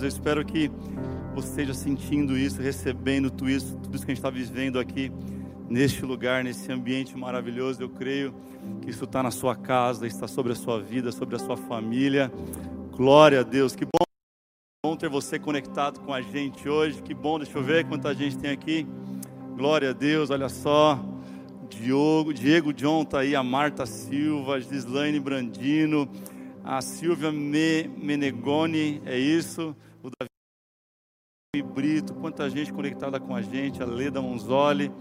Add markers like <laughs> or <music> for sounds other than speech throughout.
Eu espero que você esteja sentindo isso, recebendo tudo isso, tudo isso que a gente está vivendo aqui neste lugar, nesse ambiente maravilhoso. Eu creio que isso está na sua casa, está sobre a sua vida, sobre a sua família. Glória a Deus. Que bom, bom ter você conectado com a gente hoje. Que bom, deixa eu ver quanta gente tem aqui. Glória a Deus, olha só. Diogo, Diego John está aí, a Marta Silva, a Gislaine Brandino, a Silvia Me, Menegoni, é isso Davi Brito, quanta gente conectada com a gente, a Leda Monzoli,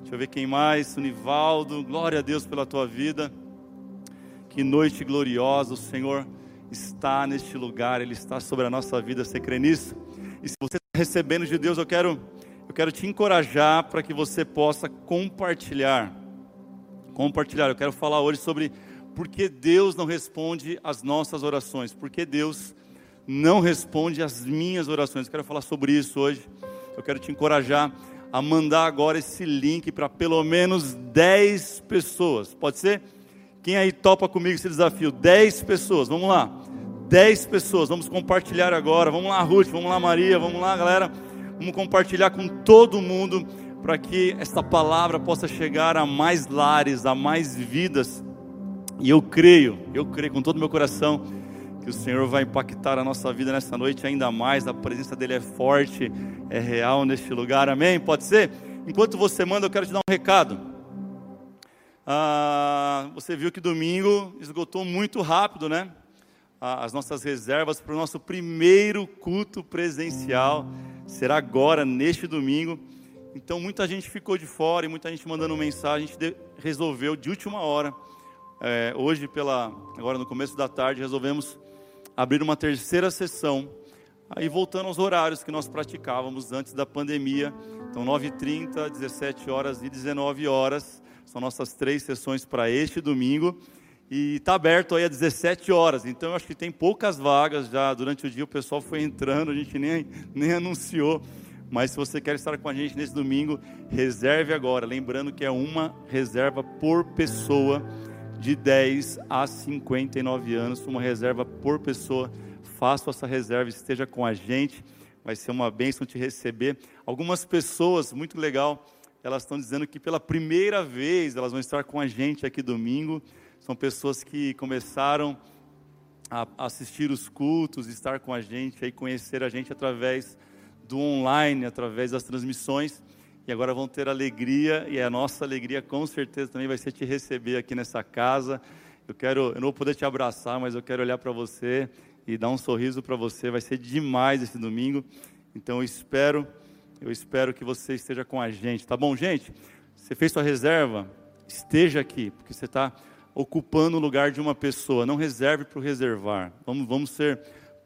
deixa eu ver quem mais, o Nivaldo, glória a Deus pela tua vida, que noite gloriosa, o Senhor está neste lugar, Ele está sobre a nossa vida, você crê nisso? E se você está recebendo de Deus, eu quero, eu quero te encorajar para que você possa compartilhar, compartilhar, eu quero falar hoje sobre por que Deus não responde às nossas orações, porque Deus não responde às minhas orações. Eu quero falar sobre isso hoje. Eu quero te encorajar a mandar agora esse link para pelo menos 10 pessoas. Pode ser? Quem aí topa comigo esse desafio? 10 pessoas, vamos lá. 10 pessoas, vamos compartilhar agora. Vamos lá, Ruth, vamos lá, Maria, vamos lá, galera. Vamos compartilhar com todo mundo para que esta palavra possa chegar a mais lares, a mais vidas. E eu creio, eu creio com todo o meu coração que o Senhor vai impactar a nossa vida nessa noite ainda mais. A presença dele é forte, é real neste lugar. Amém? Pode ser? Enquanto você manda, eu quero te dar um recado. Ah, você viu que domingo esgotou muito rápido, né? As nossas reservas para o nosso primeiro culto presencial será agora, neste domingo. Então, muita gente ficou de fora e muita gente mandando mensagem. A gente resolveu de última hora, é, hoje, pela, agora no começo da tarde, resolvemos abrir uma terceira sessão, aí voltando aos horários que nós praticávamos antes da pandemia. Então, 9h30, 17 horas e 19 horas são nossas três sessões para este domingo. E está aberto aí às 17 horas, então eu acho que tem poucas vagas já. Durante o dia o pessoal foi entrando, a gente nem, nem <laughs> anunciou. Mas se você quer estar com a gente nesse domingo, reserve agora. Lembrando que é uma reserva por pessoa de 10 a 59 anos, uma reserva por pessoa. Faça essa reserva, esteja com a gente, vai ser uma bênção te receber. Algumas pessoas, muito legal, elas estão dizendo que pela primeira vez elas vão estar com a gente aqui domingo. São pessoas que começaram a assistir os cultos, estar com a gente, aí conhecer a gente através do online, através das transmissões e agora vão ter alegria, e a nossa alegria com certeza também vai ser te receber aqui nessa casa. Eu quero, eu não vou poder te abraçar, mas eu quero olhar para você e dar um sorriso para você. Vai ser demais esse domingo. Então eu espero, eu espero que você esteja com a gente, tá bom, gente? Você fez sua reserva? Esteja aqui, porque você está ocupando o lugar de uma pessoa. Não reserve para reservar. Vamos, vamos ser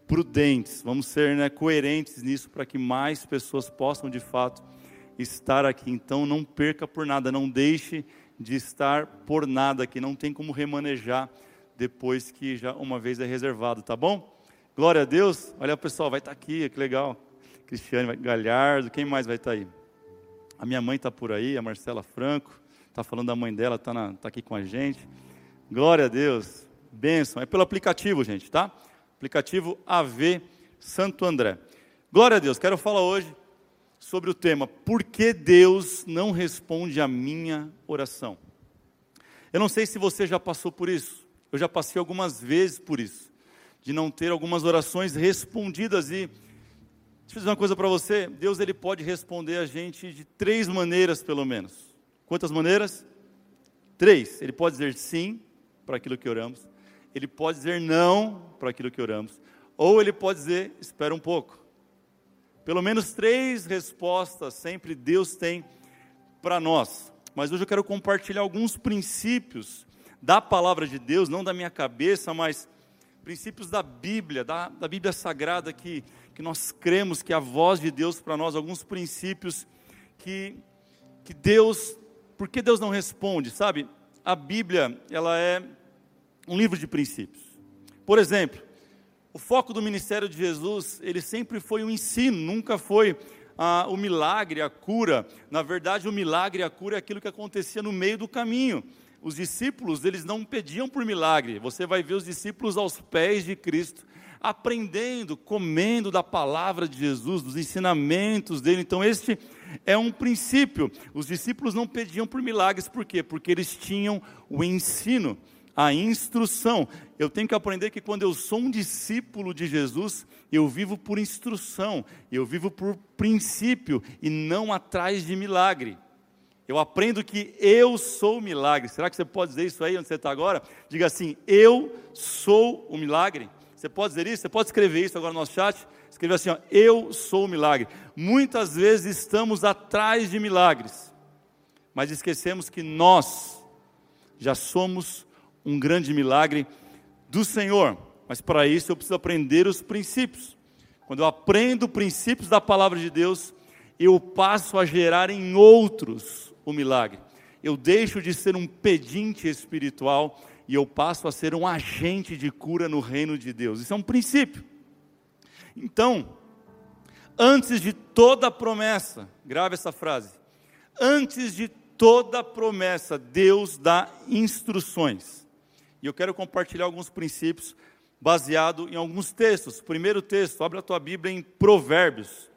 prudentes, vamos ser né, coerentes nisso para que mais pessoas possam de fato estar aqui. Então não perca por nada, não deixe de estar por nada aqui. Não tem como remanejar depois que já uma vez é reservado, tá bom? Glória a Deus. Olha pessoal, vai estar aqui, que legal. Cristiane Galhardo, quem mais vai estar aí? A minha mãe está por aí, a Marcela Franco, está falando da mãe dela, está tá aqui com a gente. Glória a Deus, bênção. É pelo aplicativo, gente, tá? Aplicativo AV Santo André. Glória a Deus, quero falar hoje sobre o tema Por que Deus não responde a minha oração? Eu não sei se você já passou por isso. Eu já passei algumas vezes por isso, de não ter algumas orações respondidas e deixa eu dizer uma coisa para você, Deus ele pode responder a gente de três maneiras pelo menos. Quantas maneiras? Três. Ele pode dizer sim para aquilo que oramos, ele pode dizer não para aquilo que oramos, ou ele pode dizer espera um pouco. Pelo menos três respostas sempre Deus tem para nós. Mas hoje eu quero compartilhar alguns princípios da palavra de Deus, não da minha cabeça, mas princípios da Bíblia, da, da Bíblia Sagrada, que, que nós cremos que é a voz de Deus para nós, alguns princípios que, que Deus, por que Deus não responde, sabe? A Bíblia, ela é um livro de princípios. Por exemplo, o foco do ministério de Jesus, ele sempre foi o ensino, nunca foi ah, o milagre, a cura. Na verdade, o milagre a cura é aquilo que acontecia no meio do caminho. Os discípulos, eles não pediam por milagre. Você vai ver os discípulos aos pés de Cristo, aprendendo, comendo da palavra de Jesus, dos ensinamentos dele. Então, este é um princípio. Os discípulos não pediam por milagres, por quê? Porque eles tinham o ensino, a instrução. Eu tenho que aprender que quando eu sou um discípulo de Jesus, eu vivo por instrução, eu vivo por princípio e não atrás de milagre. Eu aprendo que eu sou o milagre. Será que você pode dizer isso aí onde você está agora? Diga assim: Eu sou o milagre. Você pode dizer isso? Você pode escrever isso agora no nosso chat? Escreva assim: ó, Eu sou o milagre. Muitas vezes estamos atrás de milagres, mas esquecemos que nós já somos um grande milagre do Senhor. Mas para isso eu preciso aprender os princípios. Quando eu aprendo princípios da palavra de Deus, eu passo a gerar em outros o milagre. Eu deixo de ser um pedinte espiritual e eu passo a ser um agente de cura no reino de Deus. Isso é um princípio. Então, antes de toda promessa, grave essa frase. Antes de toda promessa, Deus dá instruções. E eu quero compartilhar alguns princípios baseado em alguns textos. Primeiro texto, abre a tua Bíblia em Provérbios.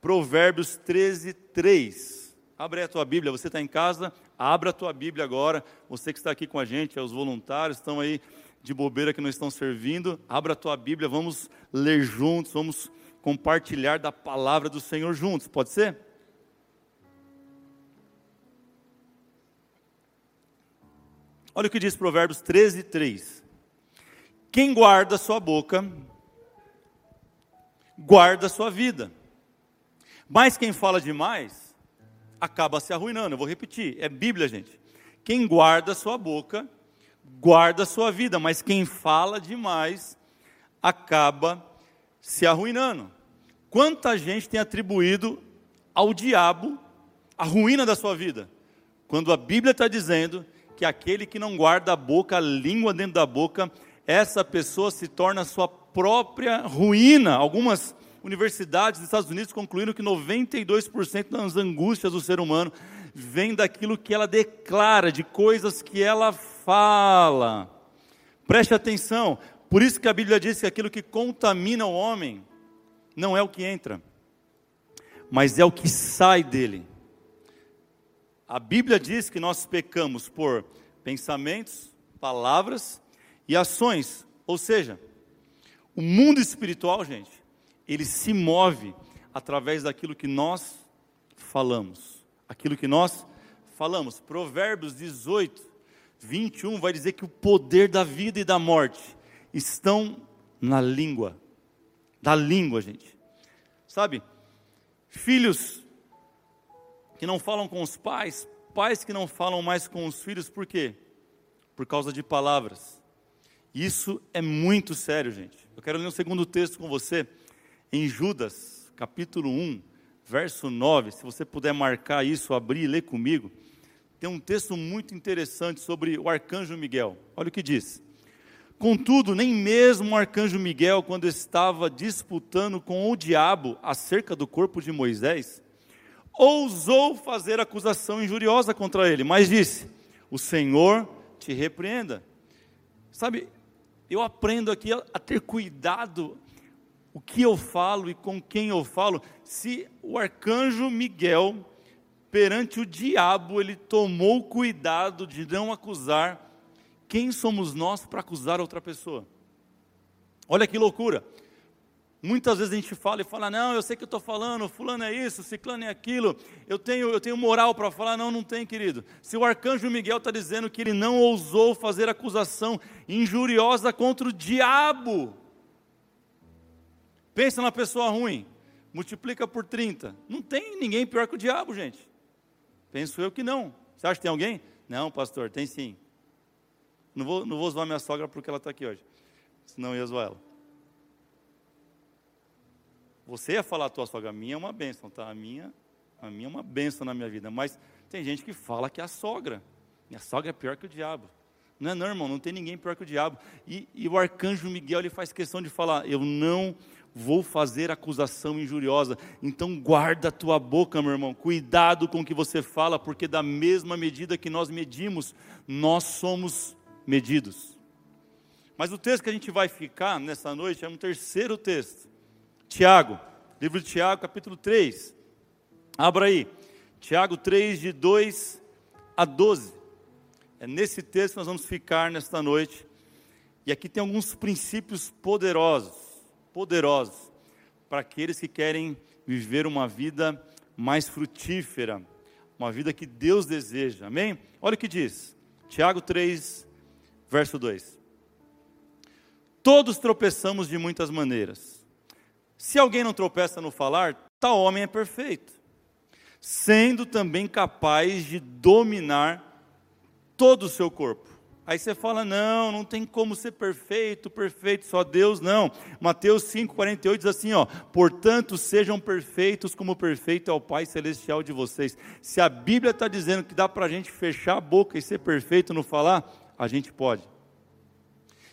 Provérbios 13, 3. Abre a tua Bíblia, você está em casa, abra a tua Bíblia agora. Você que está aqui com a gente, é os voluntários, estão aí de bobeira que não estão servindo. Abra a tua Bíblia, vamos ler juntos, vamos compartilhar da palavra do Senhor juntos, pode ser? Olha o que diz Provérbios 13, 3. Quem guarda sua boca, guarda sua vida. Mas quem fala demais, acaba se arruinando. Eu vou repetir, é Bíblia, gente. Quem guarda sua boca, guarda sua vida. Mas quem fala demais, acaba se arruinando. Quanta gente tem atribuído ao diabo a ruína da sua vida? Quando a Bíblia está dizendo que aquele que não guarda a boca, a língua dentro da boca, essa pessoa se torna sua própria ruína. Algumas universidades dos Estados Unidos concluíram que 92% das angústias do ser humano vem daquilo que ela declara, de coisas que ela fala. Preste atenção, por isso que a Bíblia diz que aquilo que contamina o homem não é o que entra, mas é o que sai dele. A Bíblia diz que nós pecamos por pensamentos, palavras e ações. Ou seja, o mundo espiritual, gente, ele se move através daquilo que nós falamos. Aquilo que nós falamos. Provérbios 18, 21 vai dizer que o poder da vida e da morte estão na língua. Da língua, gente. Sabe? Filhos que não falam com os pais, pais que não falam mais com os filhos, por quê? Por causa de palavras. Isso é muito sério, gente. Eu quero ler um segundo texto com você, em Judas, capítulo 1, verso 9. Se você puder marcar isso, abrir e ler comigo. Tem um texto muito interessante sobre o arcanjo Miguel. Olha o que diz. Contudo, nem mesmo o arcanjo Miguel, quando estava disputando com o diabo acerca do corpo de Moisés, ousou fazer acusação injuriosa contra ele, mas disse: O Senhor te repreenda. Sabe, eu aprendo aqui a, a ter cuidado o que eu falo e com quem eu falo. Se o arcanjo Miguel, perante o diabo, ele tomou cuidado de não acusar, quem somos nós para acusar outra pessoa? Olha que loucura. Muitas vezes a gente fala e fala, não, eu sei que eu estou falando, fulano é isso, ciclano é aquilo, eu tenho, eu tenho moral para falar, não, não tem, querido. Se o arcanjo Miguel está dizendo que ele não ousou fazer acusação injuriosa contra o diabo, pensa na pessoa ruim, multiplica por 30. Não tem ninguém pior que o diabo, gente. Penso eu que não. Você acha que tem alguém? Não, pastor, tem sim. Não vou, não vou zoar minha sogra porque ela está aqui hoje, senão eu ia zoar ela. Você ia falar a tua sogra, a minha é uma bênção, tá? A minha, a minha é uma bênção na minha vida. Mas tem gente que fala que é a sogra. Minha sogra é pior que o diabo. Não é não, irmão, não tem ninguém pior que o diabo. E, e o arcanjo Miguel, ele faz questão de falar, eu não vou fazer acusação injuriosa. Então guarda a tua boca, meu irmão. Cuidado com o que você fala, porque da mesma medida que nós medimos, nós somos medidos. Mas o texto que a gente vai ficar nessa noite é um terceiro texto. Tiago, livro de Tiago, capítulo 3. Abra aí. Tiago 3, de 2 a 12. É nesse texto que nós vamos ficar nesta noite. E aqui tem alguns princípios poderosos, poderosos, para aqueles que querem viver uma vida mais frutífera, uma vida que Deus deseja. Amém? Olha o que diz. Tiago 3, verso 2. Todos tropeçamos de muitas maneiras. Se alguém não tropeça no falar, tal homem é perfeito, sendo também capaz de dominar todo o seu corpo. Aí você fala, não, não tem como ser perfeito, perfeito, só Deus, não. Mateus 5,48 diz assim, ó, portanto sejam perfeitos como perfeito é o Pai Celestial de vocês. Se a Bíblia está dizendo que dá para a gente fechar a boca e ser perfeito no falar, a gente pode.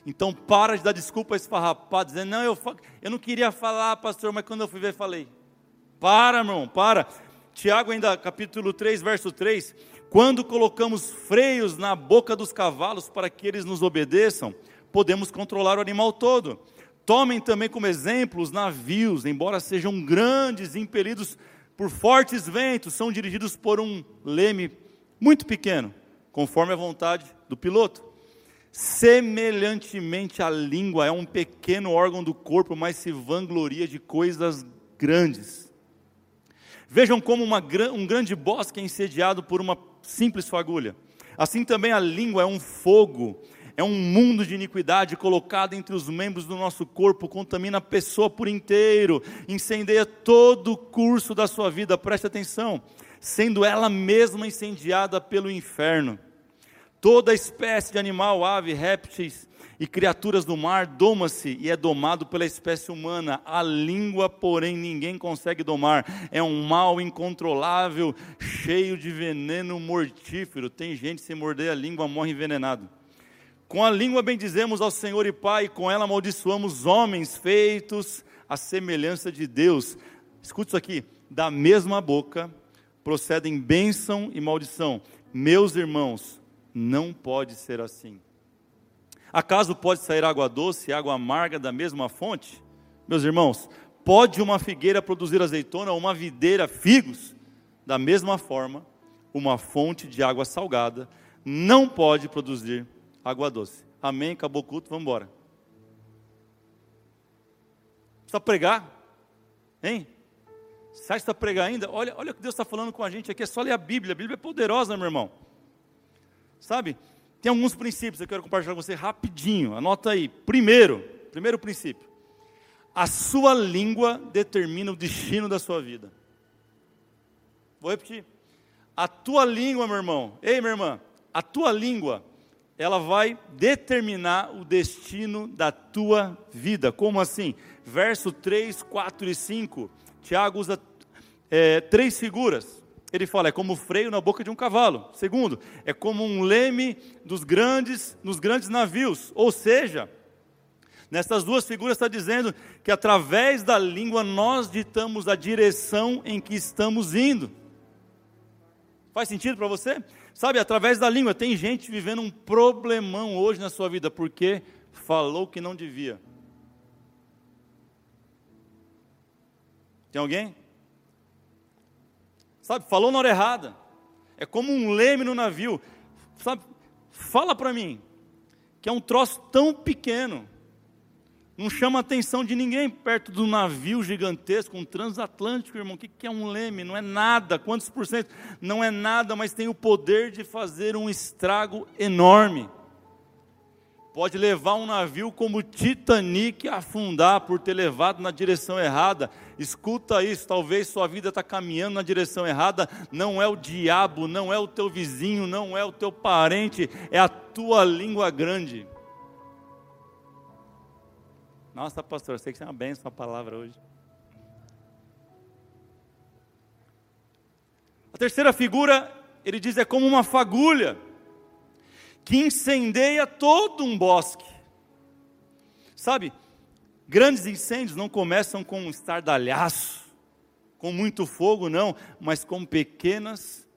Então para de dar desculpa esfarrapada, dizendo, não, eu, eu não queria falar, pastor, mas quando eu fui ver, falei. Para, irmão, para. Tiago ainda, capítulo 3, verso 3, quando colocamos freios na boca dos cavalos para que eles nos obedeçam, podemos controlar o animal todo. Tomem também como exemplo os navios, embora sejam grandes, impelidos por fortes ventos, são dirigidos por um leme muito pequeno, conforme a vontade do piloto. Semelhantemente, a língua é um pequeno órgão do corpo, mas se vangloria de coisas grandes. Vejam como uma, um grande bosque é insediado por uma simples fagulha. Assim também a língua é um fogo, é um mundo de iniquidade colocado entre os membros do nosso corpo, contamina a pessoa por inteiro, incendeia todo o curso da sua vida, preste atenção, sendo ela mesma incendiada pelo inferno. Toda espécie de animal, ave, répteis, e criaturas do mar, doma-se e é domado pela espécie humana. A língua, porém, ninguém consegue domar. É um mal incontrolável, cheio de veneno mortífero. Tem gente, se morder a língua, morre envenenado. Com a língua bendizemos ao Senhor e Pai, e com ela amaldiçoamos homens feitos à semelhança de Deus. Escute isso aqui: da mesma boca procedem bênção e maldição. Meus irmãos, não pode ser assim. Acaso pode sair água doce e água amarga da mesma fonte? Meus irmãos, pode uma figueira produzir azeitona ou uma videira figos? Da mesma forma, uma fonte de água salgada não pode produzir água doce. Amém? Acabou o culto, vamos embora. Precisa pregar? Hein? Você acha está pregar ainda? Olha, olha o que Deus está falando com a gente aqui, é só ler a Bíblia. A Bíblia é poderosa, meu irmão. Sabe? Tem alguns princípios que eu quero compartilhar com você rapidinho. Anota aí. Primeiro, primeiro princípio. A sua língua determina o destino da sua vida. Vou repetir. A tua língua, meu irmão. Ei, minha irmã. A tua língua, ela vai determinar o destino da tua vida. Como assim? Verso 3, 4 e 5. Tiago usa é, três figuras ele fala, é como freio na boca de um cavalo. Segundo, é como um leme dos grandes, nos grandes navios. Ou seja, nessas duas figuras está dizendo que através da língua nós ditamos a direção em que estamos indo. Faz sentido para você? Sabe, através da língua, tem gente vivendo um problemão hoje na sua vida, porque falou que não devia. Tem alguém? Sabe, falou na hora errada. É como um leme no navio. Sabe, fala para mim que é um troço tão pequeno. Não chama a atenção de ninguém perto do navio gigantesco, um transatlântico, irmão. O que é um leme? Não é nada. Quantos por cento? Não é nada, mas tem o poder de fazer um estrago enorme pode levar um navio como Titanic a afundar por ter levado na direção errada. Escuta isso, talvez sua vida está caminhando na direção errada. Não é o diabo, não é o teu vizinho, não é o teu parente, é a tua língua grande. Nossa, pastor, eu sei que é uma benção a palavra hoje. A terceira figura, ele diz, é como uma fagulha que incendeia todo um bosque. Sabe, grandes incêndios não começam com um estardalhaço, com muito fogo, não, mas com pequenas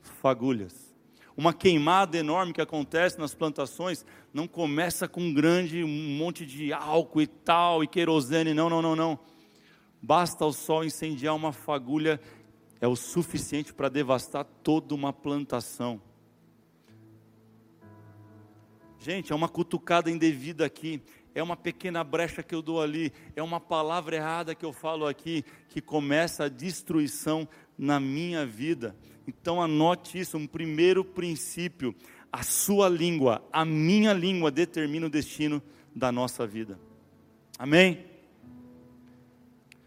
fagulhas. Uma queimada enorme que acontece nas plantações não começa com um grande um monte de álcool e tal, e querosene, não, não, não, não. Basta o sol incendiar uma fagulha, é o suficiente para devastar toda uma plantação. Gente, é uma cutucada indevida aqui, é uma pequena brecha que eu dou ali, é uma palavra errada que eu falo aqui, que começa a destruição na minha vida. Então anote isso, um primeiro princípio: a sua língua, a minha língua determina o destino da nossa vida. Amém?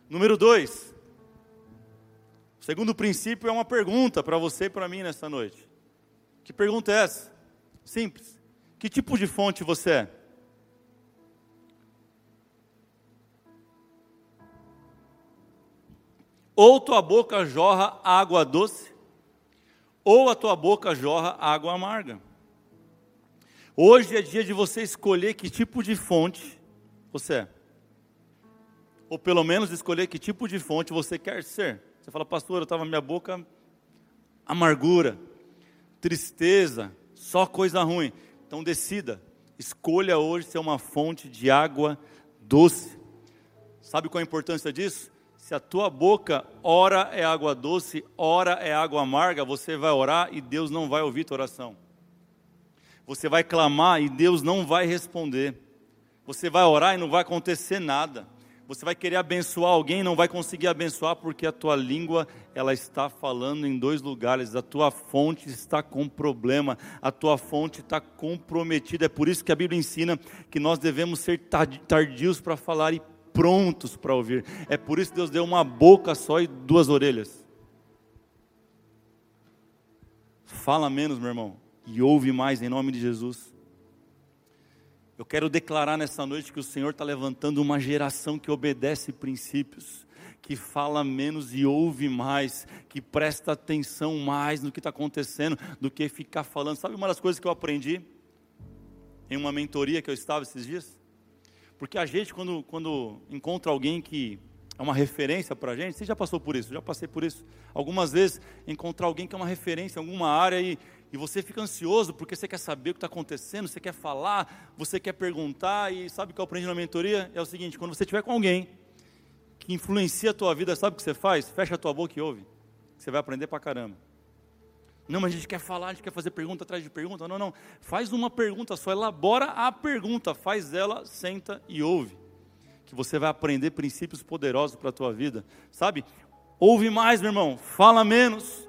Número dois. O segundo princípio é uma pergunta para você e para mim nessa noite. Que pergunta é essa? Simples. Que tipo de fonte você é? Ou tua boca jorra água doce, ou a tua boca jorra água amarga. Hoje é dia de você escolher que tipo de fonte você é. Ou pelo menos escolher que tipo de fonte você quer ser. Você fala, pastor, eu estava minha boca amargura, tristeza, só coisa ruim. Então decida, escolha hoje ser uma fonte de água doce. Sabe qual a importância disso? Se a tua boca, ora é água doce, ora é água amarga, você vai orar e Deus não vai ouvir tua oração. Você vai clamar e Deus não vai responder. Você vai orar e não vai acontecer nada. Você vai querer abençoar alguém não vai conseguir abençoar porque a tua língua ela está falando em dois lugares. A tua fonte está com problema, a tua fonte está comprometida. É por isso que a Bíblia ensina que nós devemos ser tardios para falar e prontos para ouvir. É por isso que Deus deu uma boca só e duas orelhas. Fala menos, meu irmão, e ouve mais em nome de Jesus. Eu quero declarar nessa noite que o Senhor está levantando uma geração que obedece princípios, que fala menos e ouve mais, que presta atenção mais no que está acontecendo, do que ficar falando. Sabe uma das coisas que eu aprendi em uma mentoria que eu estava esses dias? Porque a gente, quando, quando encontra alguém que é uma referência para a gente, você já passou por isso, já passei por isso. Algumas vezes, encontrar alguém que é uma referência em alguma área e, e você fica ansioso porque você quer saber o que está acontecendo, você quer falar, você quer perguntar, e sabe o que eu aprendi na mentoria? É o seguinte: quando você estiver com alguém que influencia a tua vida, sabe o que você faz? Fecha a tua boca e ouve. Você vai aprender para caramba. Não, mas a gente quer falar, a gente quer fazer pergunta atrás de pergunta. Não, não. Faz uma pergunta só, elabora a pergunta, faz ela, senta e ouve. Que você vai aprender princípios poderosos para a tua vida. Sabe? Ouve mais, meu irmão, fala menos.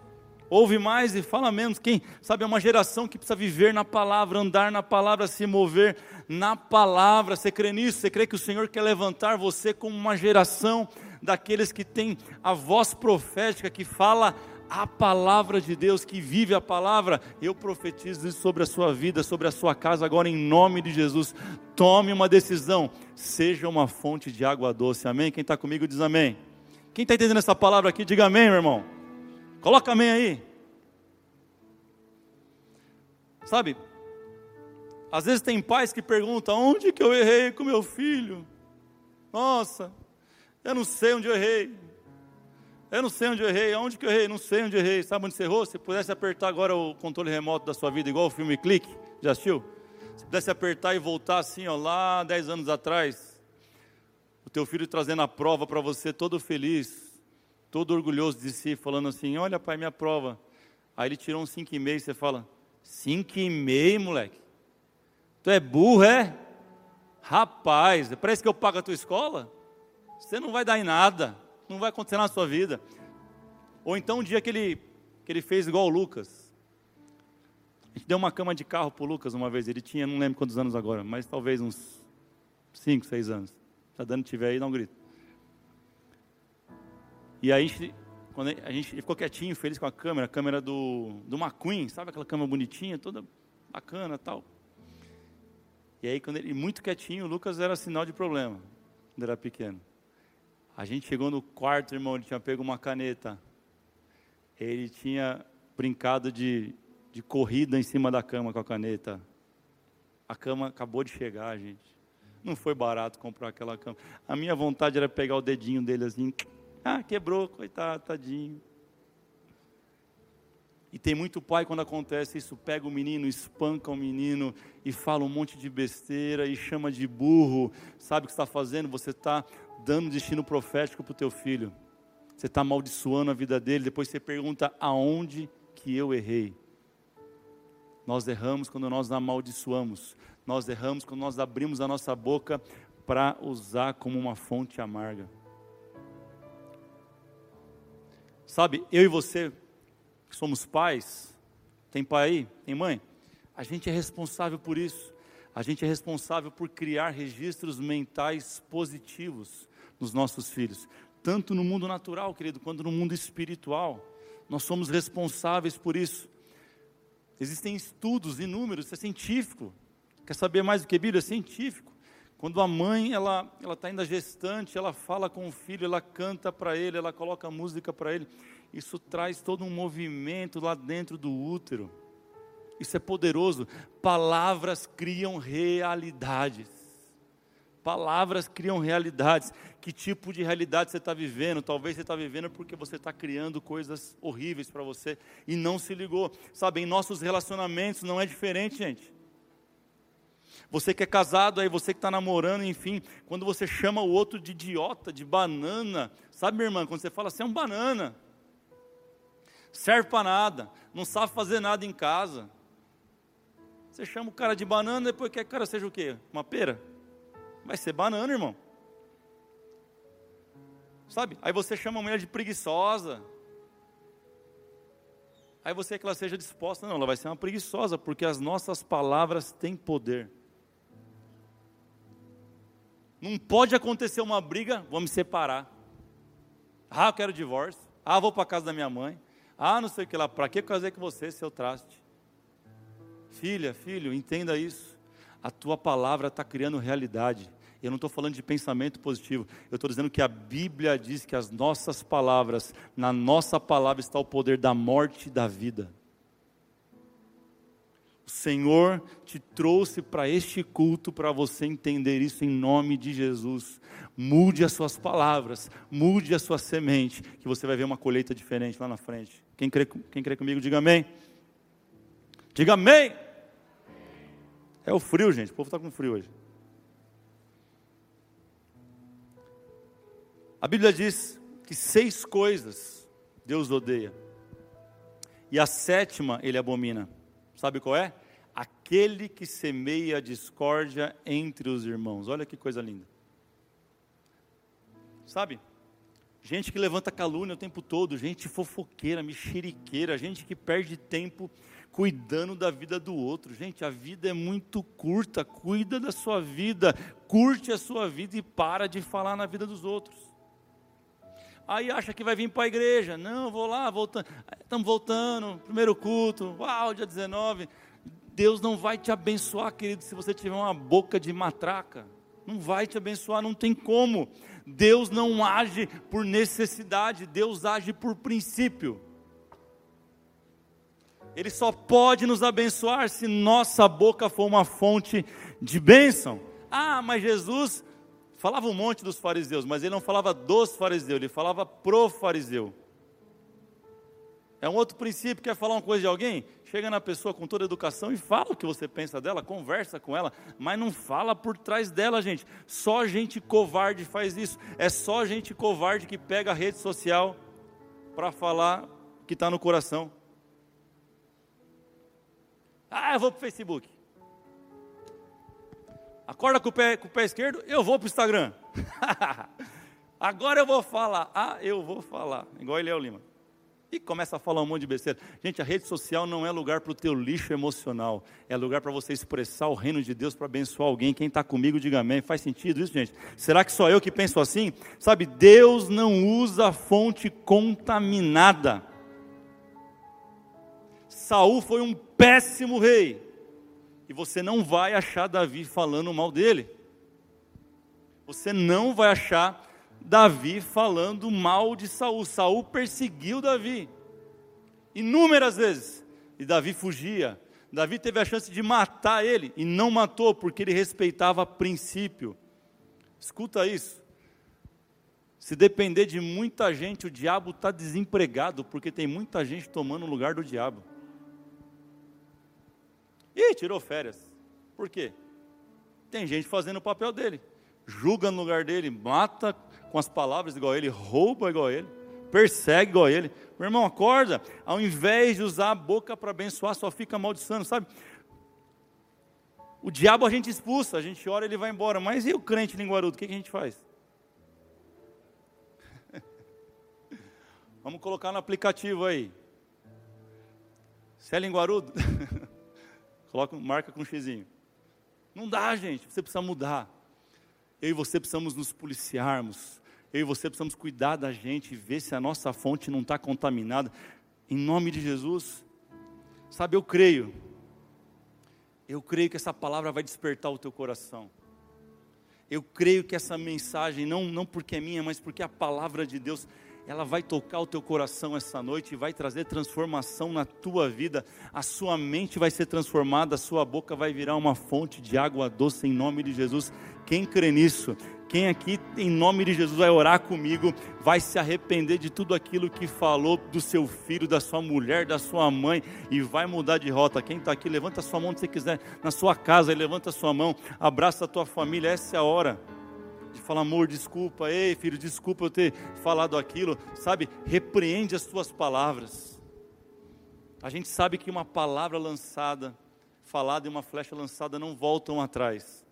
Ouve mais e fala menos. Quem sabe é uma geração que precisa viver na palavra, andar na palavra, se mover na palavra. Você crê nisso? Você crê que o Senhor quer levantar você como uma geração daqueles que tem a voz profética que fala a palavra de Deus, que vive a palavra, eu profetizo isso sobre a sua vida, sobre a sua casa, agora em nome de Jesus. Tome uma decisão, seja uma fonte de água doce, amém? Quem está comigo diz amém. Quem está entendendo essa palavra aqui, diga amém, meu irmão. Coloca amém aí. Sabe, às vezes tem pais que perguntam: onde que eu errei com meu filho? Nossa, eu não sei onde eu errei. Eu não sei onde eu errei, aonde que eu errei? Não sei onde eu errei. Sabe onde você errou? Se pudesse apertar agora o controle remoto da sua vida, igual o filme Clique, já assistiu? Se pudesse apertar e voltar assim, ó, lá 10 anos atrás, o teu filho trazendo a prova para você, todo feliz, todo orgulhoso de si, falando assim: Olha, pai, minha prova. Aí ele tirou um 5,5 e você fala: 5,5, moleque? Tu é burro, é? Rapaz, parece que eu pago a tua escola? Você não vai dar em nada não vai acontecer na sua vida. Ou então um dia que ele, que ele fez igual o Lucas. A gente deu uma cama de carro para o Lucas uma vez, ele tinha, não lembro quantos anos agora, mas talvez uns 5, 6 anos. Está dando tiver aí, dá um grito. E aí, quando a gente ficou quietinho, feliz com a câmera, a câmera do, do McQueen, sabe aquela câmera bonitinha, toda bacana tal. E aí, quando ele, muito quietinho, o Lucas era sinal de problema, quando era pequeno. A gente chegou no quarto, irmão, ele tinha pego uma caneta. Ele tinha brincado de, de corrida em cima da cama com a caneta. A cama acabou de chegar, gente. Não foi barato comprar aquela cama. A minha vontade era pegar o dedinho dele assim. Ah, quebrou, coitado, tadinho. E tem muito pai, quando acontece isso, pega o menino, espanca o menino e fala um monte de besteira e chama de burro. Sabe o que está fazendo? Você está dando destino profético para o teu filho. Você está amaldiçoando a vida dele. Depois você pergunta aonde que eu errei. Nós erramos quando nós amaldiçoamos. Nós erramos quando nós abrimos a nossa boca para usar como uma fonte amarga. Sabe, eu e você, que somos pais, tem pai aí? Tem mãe? A gente é responsável por isso. A gente é responsável por criar registros mentais positivos nos nossos filhos, tanto no mundo natural, querido, quanto no mundo espiritual. Nós somos responsáveis por isso. Existem estudos inúmeros, isso é científico. Quer saber mais do que Bíblia? É científico. Quando a mãe ela ela está ainda gestante, ela fala com o filho, ela canta para ele, ela coloca música para ele. Isso traz todo um movimento lá dentro do útero. Isso é poderoso. Palavras criam realidades. Palavras criam realidades. Que tipo de realidade você está vivendo? Talvez você está vivendo porque você está criando coisas horríveis para você e não se ligou. Sabe, em nossos relacionamentos não é diferente, gente. Você que é casado, aí você que está namorando, enfim, quando você chama o outro de idiota, de banana, sabe, minha irmã, quando você fala assim, é um banana, serve para nada, não sabe fazer nada em casa. Você chama o cara de banana, depois quer que o cara seja o quê? Uma pera? Vai ser banana, irmão. Sabe? Aí você chama a mulher de preguiçosa. Aí você quer que ela seja disposta. Não, ela vai ser uma preguiçosa, porque as nossas palavras têm poder. Não pode acontecer uma briga, vou me separar. Ah, eu quero divórcio. Ah, vou para a casa da minha mãe. Ah, não sei o que lá. Para que eu casei com você, seu traste? Filha, filho, entenda isso. A tua palavra está criando realidade. Eu não estou falando de pensamento positivo. Eu estou dizendo que a Bíblia diz que as nossas palavras, na nossa palavra está o poder da morte e da vida. O Senhor te trouxe para este culto para você entender isso em nome de Jesus. Mude as suas palavras, mude a sua semente, que você vai ver uma colheita diferente lá na frente. Quem crê, quem crê comigo, diga amém. Diga amém. É o frio, gente. O povo está com frio hoje. A Bíblia diz que seis coisas Deus odeia. E a sétima ele abomina. Sabe qual é? Aquele que semeia discórdia entre os irmãos. Olha que coisa linda. Sabe? Gente que levanta calúnia o tempo todo, gente fofoqueira, mexeriqueira, gente que perde tempo cuidando da vida do outro. Gente, a vida é muito curta, cuida da sua vida, curte a sua vida e para de falar na vida dos outros. Aí acha que vai vir para a igreja. Não, vou lá, voltando. Estamos voltando, primeiro culto, uau, dia 19. Deus não vai te abençoar, querido, se você tiver uma boca de matraca. Não vai te abençoar, não tem como. Deus não age por necessidade, Deus age por princípio. Ele só pode nos abençoar se nossa boca for uma fonte de bênção. Ah, mas Jesus falava um monte dos fariseus, mas ele não falava dos fariseus, ele falava pro fariseu. É um outro princípio, quer falar uma coisa de alguém? Chega na pessoa com toda educação e fala o que você pensa dela, conversa com ela, mas não fala por trás dela, gente. Só gente covarde faz isso. É só gente covarde que pega a rede social para falar que está no coração. Ah, eu vou para o Facebook. Acorda com o pé, com o pé esquerdo, eu vou para o Instagram. <laughs> Agora eu vou falar. Ah, eu vou falar. Igual ele é o Lima. E começa a falar um monte de besteira. Gente, a rede social não é lugar para o teu lixo emocional. É lugar para você expressar o reino de Deus para abençoar alguém. Quem está comigo, diga amém. Faz sentido isso, gente? Será que só eu que penso assim? Sabe, Deus não usa fonte contaminada. Saul foi um péssimo rei. E você não vai achar Davi falando mal dele. Você não vai achar Davi falando mal de Saul. Saul perseguiu Davi inúmeras vezes e Davi fugia. Davi teve a chance de matar ele e não matou porque ele respeitava princípio. Escuta isso. Se depender de muita gente, o diabo está desempregado, porque tem muita gente tomando o lugar do diabo. Ih, tirou férias. Por quê? Tem gente fazendo o papel dele. Julga no lugar dele, mata com as palavras igual ele, rouba igual ele, persegue igual ele. Meu irmão, acorda. Ao invés de usar a boca para abençoar, só fica amaldiçoando, sabe? O diabo a gente expulsa, a gente ora ele vai embora. Mas e o crente linguarudo? O que, que a gente faz? <laughs> Vamos colocar no aplicativo aí. Se é linguarudo, <laughs> coloca, marca com um xizinho. Não dá, gente. Você precisa mudar. Eu e você precisamos nos policiarmos. Eu e você precisamos cuidar da gente e ver se a nossa fonte não está contaminada. Em nome de Jesus. Sabe, eu creio eu creio que essa palavra vai despertar o teu coração. Eu creio que essa mensagem, não, não porque é minha, mas porque a palavra de Deus, ela vai tocar o teu coração essa noite e vai trazer transformação na tua vida. A sua mente vai ser transformada, a sua boca vai virar uma fonte de água doce em nome de Jesus. Quem crê nisso, quem aqui, em nome de Jesus, vai orar comigo, vai se arrepender de tudo aquilo que falou do seu filho, da sua mulher, da sua mãe, e vai mudar de rota. Quem está aqui, levanta a sua mão se quiser, na sua casa, levanta a sua mão, abraça a tua família, essa é a hora de falar, amor, desculpa, ei filho, desculpa eu ter falado aquilo, sabe? Repreende as tuas palavras. A gente sabe que uma palavra lançada, falada e uma flecha lançada não voltam atrás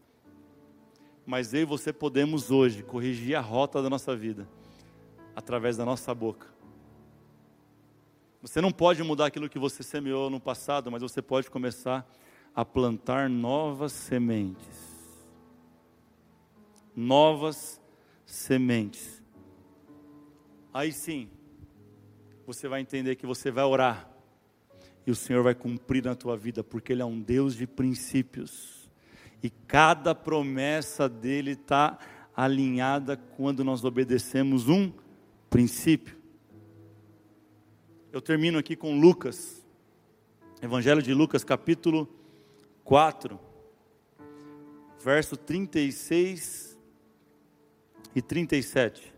mas eu e você podemos hoje corrigir a rota da nossa vida através da nossa boca. Você não pode mudar aquilo que você semeou no passado, mas você pode começar a plantar novas sementes. Novas sementes. Aí sim, você vai entender que você vai orar e o Senhor vai cumprir na tua vida, porque Ele é um Deus de princípios. E cada promessa dele está alinhada quando nós obedecemos um princípio. Eu termino aqui com Lucas, Evangelho de Lucas, capítulo 4, verso 36 e 37.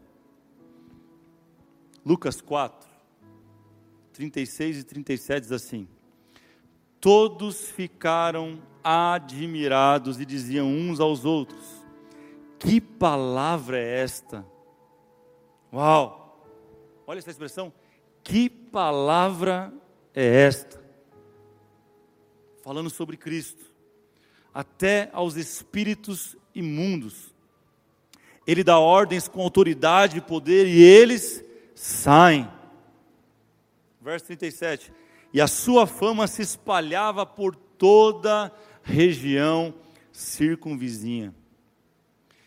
Lucas 4, 36 e 37 diz assim: Todos ficaram admirados e diziam uns aos outros: Que palavra é esta? Uau! Olha essa expressão. Que palavra é esta? Falando sobre Cristo. Até aos espíritos imundos. Ele dá ordens com autoridade e poder e eles saem. Verso 37. E a sua fama se espalhava por toda região circunvizinha.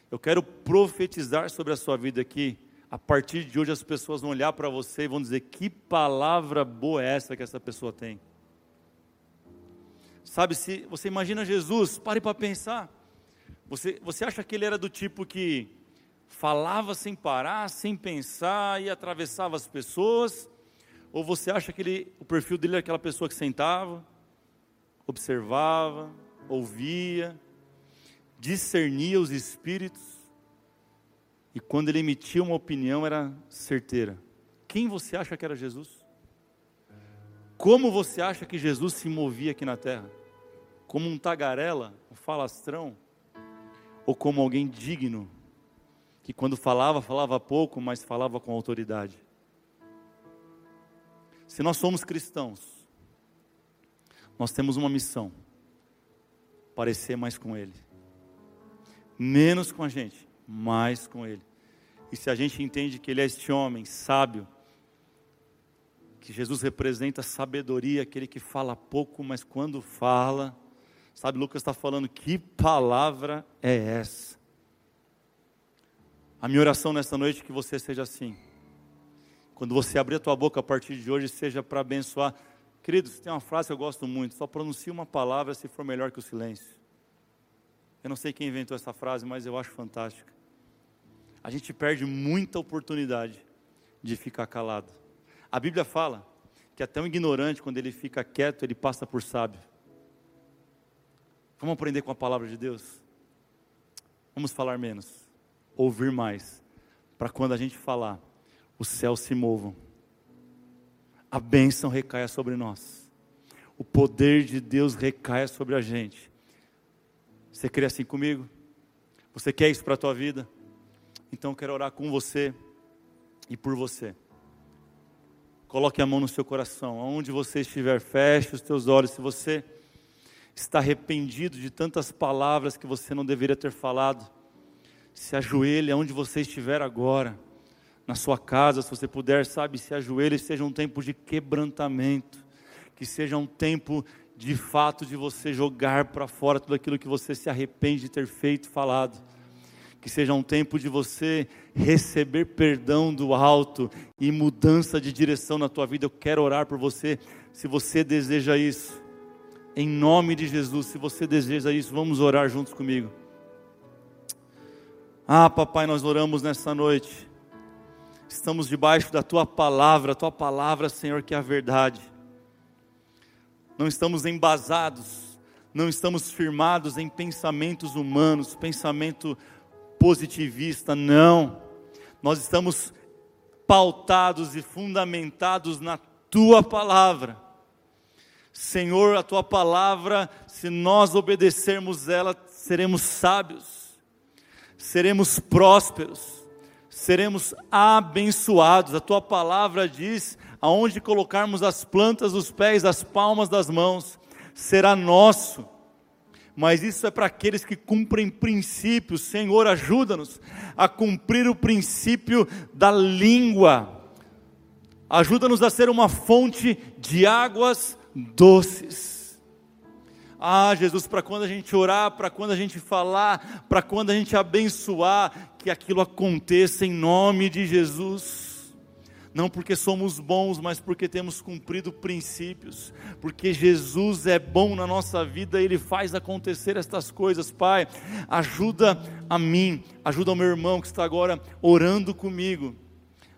Eu quero profetizar sobre a sua vida aqui. A partir de hoje as pessoas vão olhar para você e vão dizer: que palavra boa é essa que essa pessoa tem. Sabe, se você imagina Jesus, pare para pensar. Você, você acha que ele era do tipo que falava sem parar, sem pensar e atravessava as pessoas? Ou você acha que ele, o perfil dele era aquela pessoa que sentava, observava, ouvia, discernia os espíritos, e quando ele emitia uma opinião era certeira. Quem você acha que era Jesus? Como você acha que Jesus se movia aqui na terra? Como um tagarela, um falastrão? Ou como alguém digno, que quando falava, falava pouco, mas falava com autoridade? Se nós somos cristãos, nós temos uma missão parecer mais com Ele. Menos com a gente, mais com Ele. E se a gente entende que Ele é este homem sábio, que Jesus representa sabedoria, aquele que fala pouco, mas quando fala, sabe, Lucas está falando, que palavra é essa? A minha oração nesta noite é que você seja assim. Quando você abrir a tua boca a partir de hoje, seja para abençoar Queridos, tem uma frase que eu gosto muito: só pronuncie uma palavra se for melhor que o silêncio. Eu não sei quem inventou essa frase, mas eu acho fantástica. A gente perde muita oportunidade de ficar calado. A Bíblia fala que até um ignorante, quando ele fica quieto, ele passa por sábio. Vamos aprender com a palavra de Deus? Vamos falar menos, ouvir mais, para quando a gente falar, os céus se movam, a bênção recaia sobre nós, o poder de Deus recaia sobre a gente. Você crê assim comigo? Você quer isso para a tua vida? Então eu quero orar com você e por você. Coloque a mão no seu coração, aonde você estiver, feche os teus olhos. Se você está arrependido de tantas palavras que você não deveria ter falado, se ajoelhe aonde você estiver agora, na sua casa, se você puder, sabe, se ajoelhe, seja um tempo de quebrantamento, que seja um tempo de fato de você jogar para fora tudo aquilo que você se arrepende de ter feito, falado que seja um tempo de você receber perdão do alto e mudança de direção na tua vida. Eu quero orar por você, se você deseja isso. Em nome de Jesus, se você deseja isso, vamos orar juntos comigo. Ah, papai, nós oramos nessa noite. Estamos debaixo da tua palavra, tua palavra, Senhor, que é a verdade. Não estamos embasados, não estamos firmados em pensamentos humanos, pensamento positivista, não. Nós estamos pautados e fundamentados na tua palavra. Senhor, a tua palavra, se nós obedecermos ela, seremos sábios, seremos prósperos, seremos abençoados. A tua palavra diz: aonde colocarmos as plantas dos pés, as palmas das mãos, será nosso mas isso é para aqueles que cumprem princípios. Senhor, ajuda-nos a cumprir o princípio da língua. Ajuda-nos a ser uma fonte de águas doces. Ah, Jesus, para quando a gente orar, para quando a gente falar, para quando a gente abençoar, que aquilo aconteça em nome de Jesus não porque somos bons, mas porque temos cumprido princípios, porque Jesus é bom na nossa vida, Ele faz acontecer estas coisas, Pai. Ajuda a mim, ajuda o meu irmão que está agora orando comigo,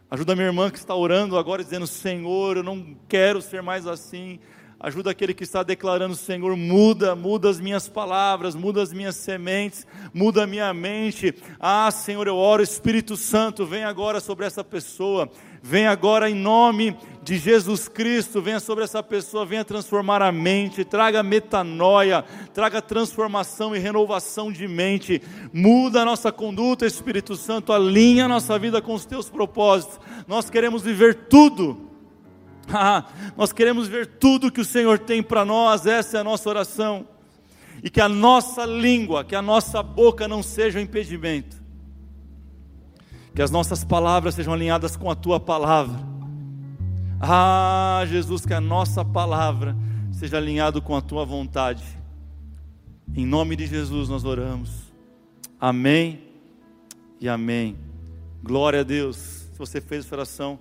ajuda a minha irmã que está orando agora, dizendo: Senhor, eu não quero ser mais assim. Ajuda aquele que está declarando, Senhor, muda, muda as minhas palavras, muda as minhas sementes, muda a minha mente. Ah, Senhor, eu oro, Espírito Santo, vem agora sobre essa pessoa Venha agora em nome de Jesus Cristo, venha sobre essa pessoa, venha transformar a mente, traga metanoia, traga transformação e renovação de mente, muda a nossa conduta, Espírito Santo, alinha a nossa vida com os teus propósitos. Nós queremos viver tudo. Ah, nós queremos ver tudo que o Senhor tem para nós, essa é a nossa oração. E que a nossa língua, que a nossa boca não seja um impedimento que as nossas palavras sejam alinhadas com a tua palavra. Ah, Jesus, que a nossa palavra seja alinhada com a tua vontade. Em nome de Jesus nós oramos. Amém e amém. Glória a Deus. Se você fez essa oração,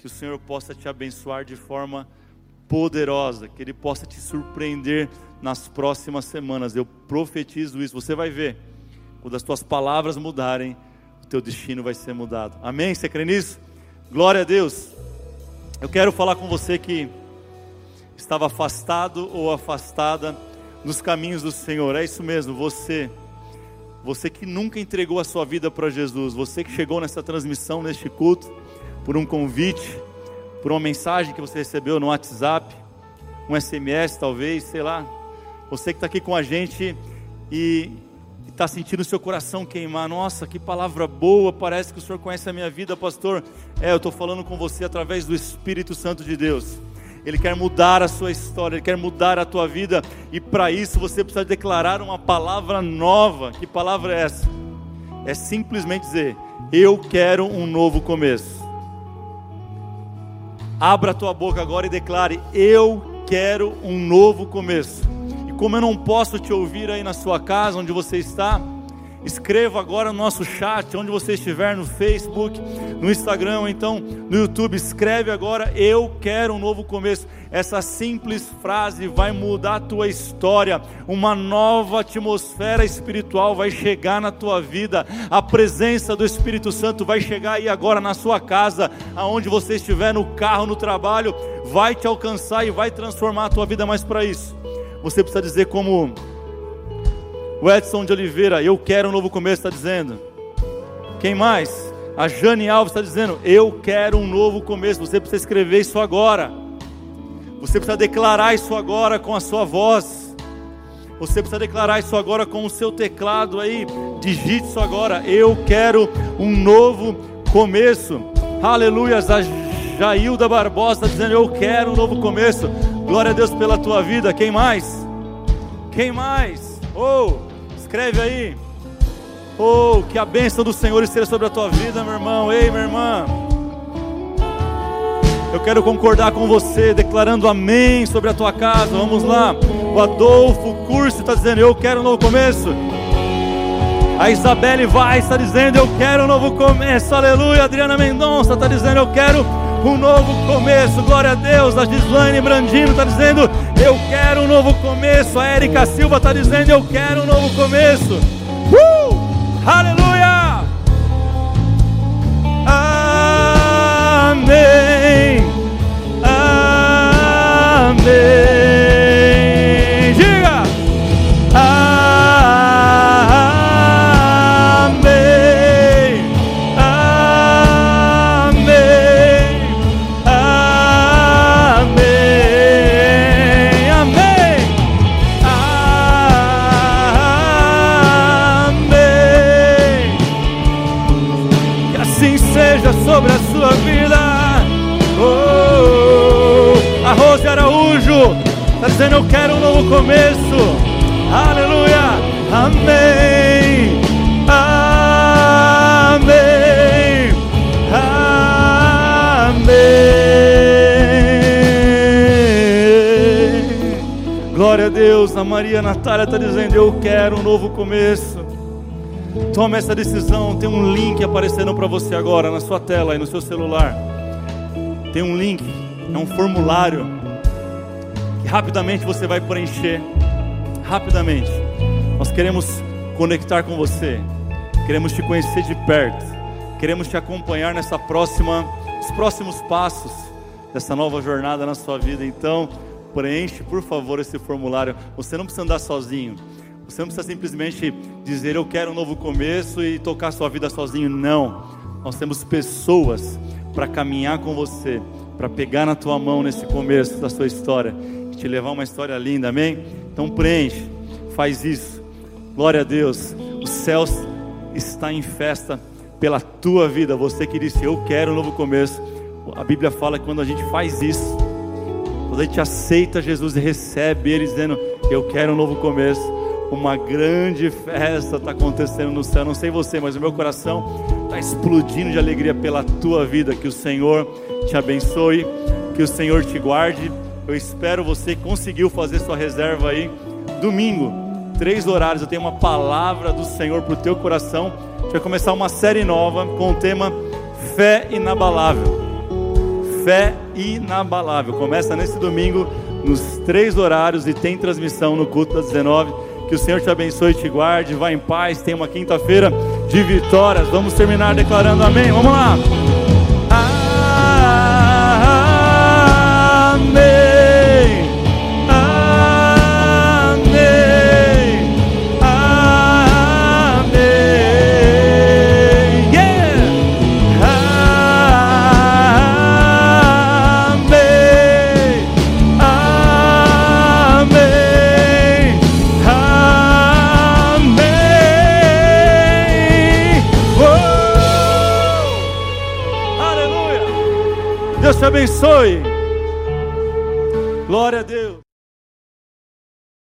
que o Senhor possa te abençoar de forma poderosa, que Ele possa te surpreender nas próximas semanas. Eu profetizo isso. Você vai ver, quando as tuas palavras mudarem teu destino vai ser mudado. Amém? Você crê nisso? Glória a Deus. Eu quero falar com você que estava afastado ou afastada nos caminhos do Senhor. É isso mesmo, você. Você que nunca entregou a sua vida para Jesus, você que chegou nessa transmissão, neste culto, por um convite, por uma mensagem que você recebeu no WhatsApp, um SMS talvez, sei lá. Você que está aqui com a gente e está sentindo o seu coração queimar. Nossa, que palavra boa, parece que o Senhor conhece a minha vida, pastor. É, eu estou falando com você através do Espírito Santo de Deus. Ele quer mudar a sua história, Ele quer mudar a tua vida, e para isso você precisa declarar uma palavra nova. Que palavra é essa? É simplesmente dizer: Eu quero um novo começo. Abra a tua boca agora e declare: Eu quero um novo começo. Como eu não posso te ouvir aí na sua casa, onde você está, escreva agora no nosso chat, onde você estiver, no Facebook, no Instagram, ou então no YouTube, escreve agora, eu quero um novo começo. Essa simples frase vai mudar a tua história, uma nova atmosfera espiritual vai chegar na tua vida, a presença do Espírito Santo vai chegar aí agora na sua casa, aonde você estiver, no carro, no trabalho, vai te alcançar e vai transformar a tua vida mais para isso. Você precisa dizer como o Edson de Oliveira, eu quero um novo começo, está dizendo. Quem mais? A Jane Alves está dizendo: Eu quero um novo começo. Você precisa escrever isso agora. Você precisa declarar isso agora com a sua voz. Você precisa declarar isso agora com o seu teclado aí. Digite isso agora. Eu quero um novo começo. Aleluias. A Jailda Barbosa dizendo: Eu quero um novo começo. Glória a Deus pela tua vida. Quem mais? Quem mais? Oh, escreve aí. Oh, que a bênção do Senhor esteja sobre a tua vida, meu irmão. Ei, minha irmã. Eu quero concordar com você, declarando amém sobre a tua casa. Vamos lá. O Adolfo Curso está dizendo: Eu quero um novo começo. A Isabelle vai está dizendo: Eu quero um novo começo. Aleluia. Adriana Mendonça está dizendo: Eu quero um novo começo. Glória a Deus. A Gislaine Brandino está dizendo: Eu quero um novo começo. A Erika Silva está dizendo: Eu quero um novo começo. Uh! Aleluia! Amém. Amém. Novo começo. Aleluia. Amém. Amém. Amém. Glória a Deus. A Maria Natália está dizendo: Eu quero um novo começo. Tome essa decisão. Tem um link aparecendo para você agora na sua tela e no seu celular. Tem um link, é um formulário rapidamente você vai preencher. Rapidamente. Nós queremos conectar com você. Queremos te conhecer de perto. Queremos te acompanhar nessa próxima, os próximos passos dessa nova jornada na sua vida. Então, preenche, por favor, esse formulário. Você não precisa andar sozinho. Você não precisa simplesmente dizer eu quero um novo começo e tocar sua vida sozinho. Não. Nós temos pessoas para caminhar com você, para pegar na tua mão nesse começo da sua história te levar uma história linda, amém? Então preenche, faz isso. Glória a Deus. O céu está em festa pela tua vida. Você que disse eu quero um novo começo. A Bíblia fala que quando a gente faz isso, quando a gente aceita Jesus e recebe Ele dizendo eu quero um novo começo, uma grande festa está acontecendo no céu. Não sei você, mas o meu coração está explodindo de alegria pela tua vida. Que o Senhor te abençoe, que o Senhor te guarde. Eu espero você conseguiu fazer sua reserva aí. Domingo, três horários. Eu tenho uma palavra do Senhor para o teu coração. A gente vai começar uma série nova com o tema Fé Inabalável. Fé Inabalável. Começa nesse domingo, nos três horários, e tem transmissão no culto das 19 que o Senhor te abençoe te guarde. Vá em paz. Tenha uma quinta-feira de vitórias. Vamos terminar declarando amém. Vamos lá. Deus te abençoe. Glória a Deus.